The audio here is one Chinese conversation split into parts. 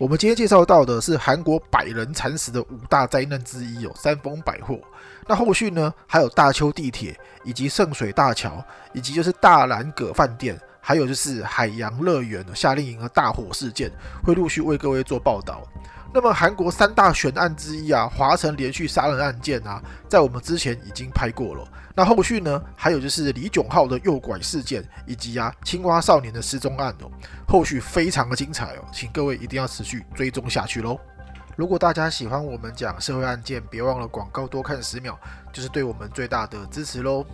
我们今天介绍到的是韩国百人惨死的五大灾难之一哦，三丰百货。那后续呢，还有大邱地铁，以及圣水大桥，以及就是大兰葛饭店，还有就是海洋乐园夏令营的大火事件，会陆续为各位做报道。那么韩国三大悬案之一啊，华城连续杀人案件啊，在我们之前已经拍过了。那后续呢，还有就是李炯浩的诱拐事件，以及啊青蛙少年的失踪案哦，后续非常的精彩哦，请各位一定要持续追踪下去喽。如果大家喜欢我们讲社会案件，别忘了广告多看十秒，就是对我们最大的支持喽。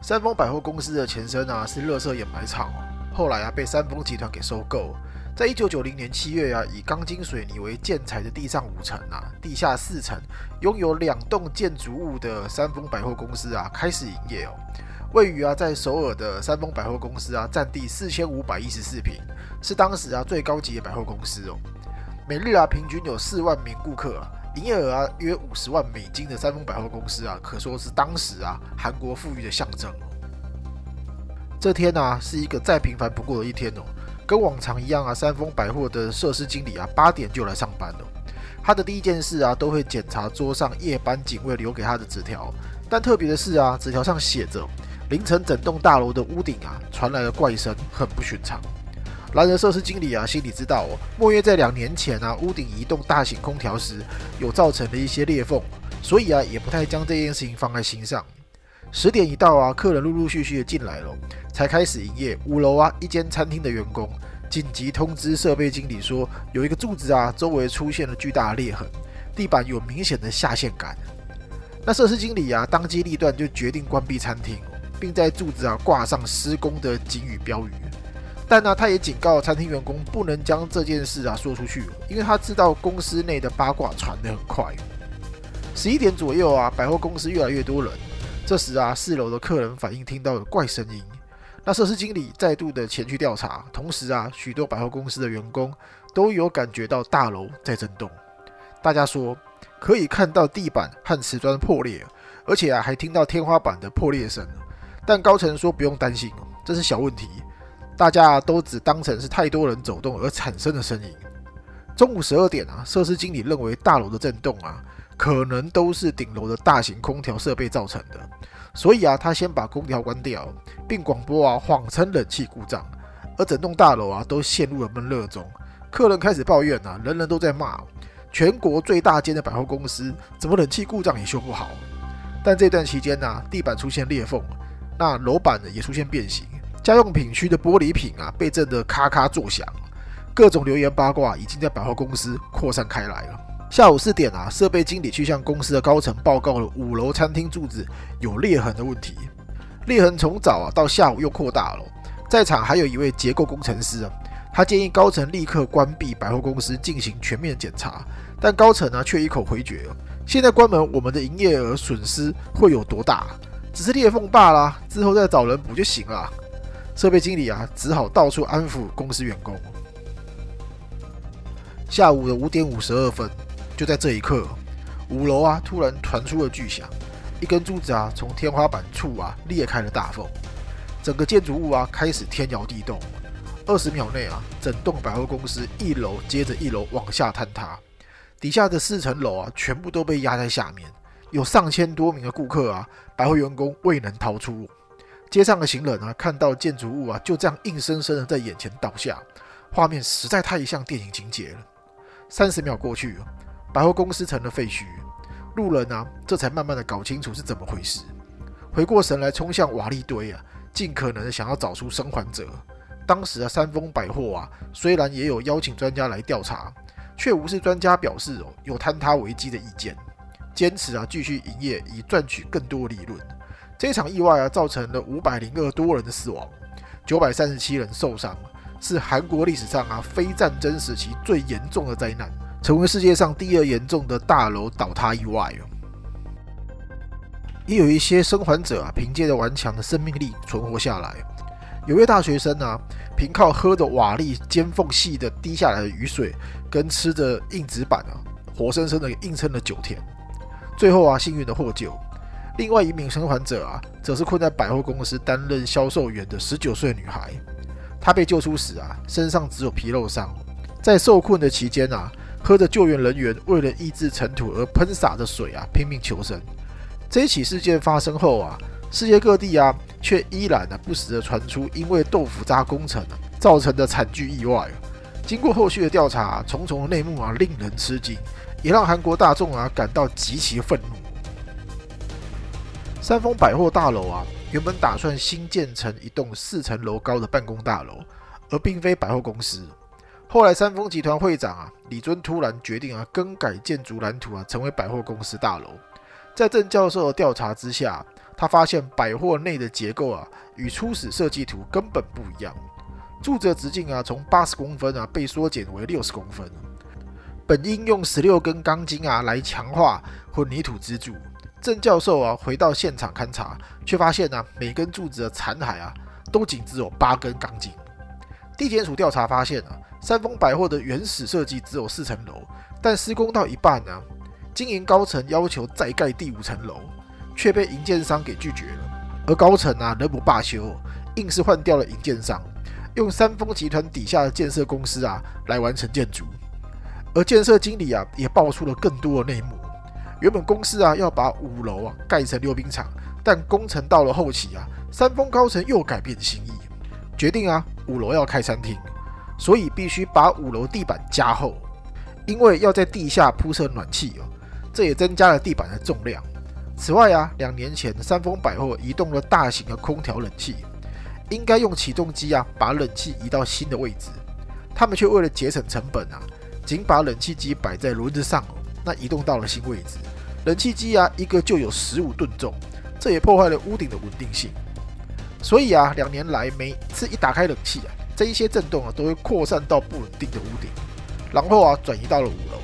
三丰百货公司的前身啊是乐色掩埋场哦，后来啊被三丰集团给收购。在一九九零年七月啊，以钢筋水泥为建材的地上五层啊，地下四层，拥有两栋建筑物的三丰百货公司啊，开始营业哦。位于啊在首尔的三丰百货公司啊，占地四千五百一十四平，是当时啊最高级的百货公司哦。每日啊平均有四万名顾客啊，营业额啊约五十万美金的三丰百货公司啊，可说是当时啊韩国富裕的象征哦。这天呢是一个再平凡不过的一天哦。跟往常一样啊，三丰百货的设施经理啊，八点就来上班了。他的第一件事啊，都会检查桌上夜班警卫留给他的纸条。但特别的是啊，纸条上写着：凌晨整栋大楼的屋顶啊，传来了怪声，很不寻常。然而设施经理啊，心里知道哦，莫约在两年前啊，屋顶移动大型空调时，有造成了一些裂缝，所以啊，也不太将这件事情放在心上。十点一到啊，客人陆陆续续的进来了，才开始营业。五楼啊，一间餐厅的员工紧急通知设备经理说，有一个柱子啊，周围出现了巨大的裂痕，地板有明显的下陷感。那设施经理啊，当机立断就决定关闭餐厅，并在柱子啊挂上施工的警语标语。但呢，他也警告餐厅员工不能将这件事啊说出去，因为他知道公司内的八卦传得很快。十一点左右啊，百货公司越来越多人。这时啊，四楼的客人反映听到了怪声音，那设施经理再度的前去调查，同时啊，许多百货公司的员工都有感觉到大楼在震动。大家说可以看到地板和瓷砖破裂，而且啊，还听到天花板的破裂声。但高层说不用担心，这是小问题，大家都只当成是太多人走动而产生的声音。中午十二点啊，设施经理认为大楼的震动啊。可能都是顶楼的大型空调设备造成的，所以啊，他先把空调关掉，并广播啊，谎称冷气故障，而整栋大楼啊都陷入了闷热中。客人开始抱怨啊，人人都在骂，全国最大间的百货公司怎么冷气故障也修不好？但这段期间呢，地板出现裂缝，那楼板呢也出现变形，家用品区的玻璃品啊被震得咔咔作响，各种流言八卦已经在百货公司扩散开来了。下午四点啊，设备经理去向公司的高层报告了五楼餐厅柱子有裂痕的问题。裂痕从早啊到下午又扩大了。在场还有一位结构工程师啊，他建议高层立刻关闭百货公司进行全面检查，但高层呢却一口回绝。现在关门，我们的营业额损失会有多大？只是裂缝罢了，之后再找人补就行了。设备经理啊，只好到处安抚公司员工。下午的五点五十二分。就在这一刻，五楼啊突然传出了巨响，一根柱子啊从天花板处啊裂开了大缝，整个建筑物啊开始天摇地动。二十秒内啊，整栋百货公司一楼接着一楼往下坍塌，底下的四层楼啊全部都被压在下面，有上千多名的顾客啊，百货员工未能逃出。街上的行人啊看到建筑物啊就这样硬生生的在眼前倒下，画面实在太像电影情节了。三十秒过去。百货公司成了废墟，路人啊，这才慢慢的搞清楚是怎么回事，回过神来，冲向瓦砾堆啊，尽可能的想要找出生还者。当时啊，三丰百货啊，虽然也有邀请专家来调查，却无视专家表示哦，有坍塌危机的意见，坚持啊继续营业以赚取更多利润。这场意外啊，造成了五百零二多人的死亡，九百三十七人受伤，是韩国历史上啊非战争时期最严重的灾难。成为世界上第二严重的大楼倒塌意外哦，也有一些生还者啊，凭借着顽强的生命力存活下来。有位大学生啊，凭靠喝着瓦砾尖缝隙的滴下来的雨水，跟吃着硬纸板啊，活生生的硬撑了九天，最后啊，幸运的获救。另外一名生还者啊，则是困在百货公司担任销售员的十九岁女孩，她被救出时啊，身上只有皮肉伤。在受困的期间啊，喝着救援人员为了抑制尘土而喷洒的水啊，拼命求生。这起事件发生后啊，世界各地啊，却依然啊不时的传出因为豆腐渣工程啊造成的惨剧意外。经过后续的调查，重重的内幕啊，令人吃惊，也让韩国大众啊感到极其愤怒。三丰百货大楼啊，原本打算新建成一栋四层楼高的办公大楼，而并非百货公司。后来三丰集团会长啊李尊突然决定啊更改建筑蓝图啊，成为百货公司大楼。在郑教授的调查之下，他发现百货内的结构啊与初始设计图根本不一样。柱子的直径啊，从八十公分啊被缩减为六十公分。本应用十六根钢筋啊来强化混凝土支柱。郑教授啊回到现场勘察，却发现呢每根柱子的残骸啊都仅只有八根钢筋。地检署调查发现啊，三丰百货的原始设计只有四层楼，但施工到一半呢，经营高层要求再盖第五层楼，却被营建商给拒绝了。而高层啊仍不罢休，硬是换掉了营建商。用三丰集团底下的建设公司啊来完成建筑，而建设经理啊也爆出了更多的内幕。原本公司啊要把五楼啊盖成溜冰场，但工程到了后期啊，三丰高层又改变心意，决定啊五楼要开餐厅，所以必须把五楼地板加厚，因为要在地下铺设暖气哦，这也增加了地板的重量。此外啊，两年前三丰百货移动了大型的空调冷气。应该用起重机啊，把冷气移到新的位置。他们却为了节省成本啊，仅把冷气机摆在轮子上哦，那移动到了新位置。冷气机啊，一个就有十五吨重，这也破坏了屋顶的稳定性。所以啊，两年来每次一打开冷气啊，这一些震动啊，都会扩散到不稳定的屋顶，然后啊，转移到了五楼。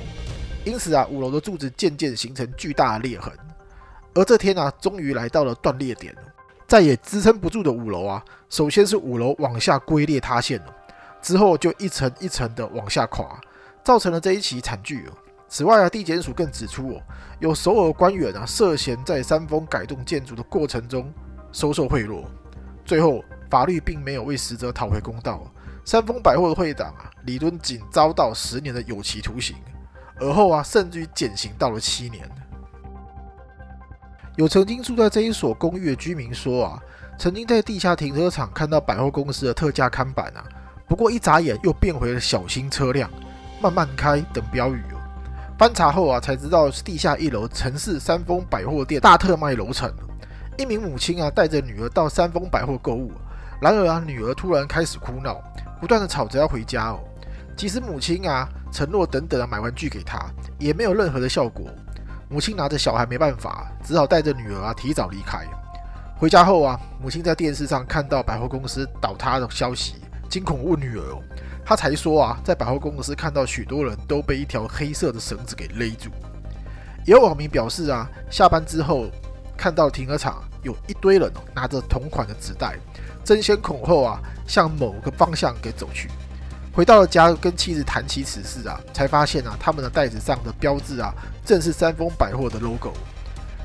因此啊，五楼的柱子渐渐形成巨大的裂痕。而这天啊，终于来到了断裂点。再也支撑不住的五楼啊，首先是五楼往下龟裂塌陷了，之后就一层一层的往下垮，造成了这一起惨剧。此外啊，地检署更指出哦，有首尔官员啊涉嫌在三丰改动建筑的过程中收受贿赂，最后法律并没有为死者讨回公道，三丰百货的会长啊李敦仅遭到十年的有期徒刑，而后啊甚至于减刑到了七年。有曾经住在这一所公寓的居民说啊，曾经在地下停车场看到百货公司的特价看板啊，不过一眨眼又变回了小心车辆，慢慢开等标语哦。翻查后啊，才知道是地下一楼城市三丰百货店大特卖楼层。一名母亲啊带着女儿到三丰百货购物，然而啊女儿突然开始哭闹，不断的吵着要回家哦。即使母亲啊承诺等等啊买玩具给她，也没有任何的效果。母亲拿着小孩没办法，只好带着女儿啊提早离开。回家后啊，母亲在电视上看到百货公司倒塌的消息，惊恐问女儿哦，她才说啊，在百货公司看到许多人都被一条黑色的绳子给勒住。有网民表示啊，下班之后看到停车场有一堆人拿着同款的纸袋，争先恐后啊向某个方向给走去。回到了家，跟妻子谈起此事啊，才发现啊，他们的袋子上的标志啊，正是三丰百货的 logo。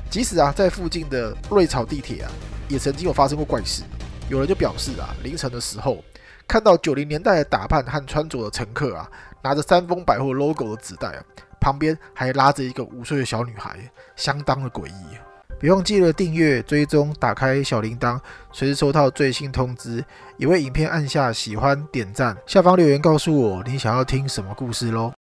即使啊，在附近的瑞草地铁啊，也曾经有发生过怪事。有人就表示啊，凌晨的时候看到九零年代的打扮和穿着的乘客啊，拿着三丰百货 logo 的纸袋啊，旁边还拉着一个五岁的小女孩，相当的诡异。别忘记了订阅、追踪、打开小铃铛，随时收到最新通知。也为影片按下喜欢、点赞，下方留言告诉我你想要听什么故事喽。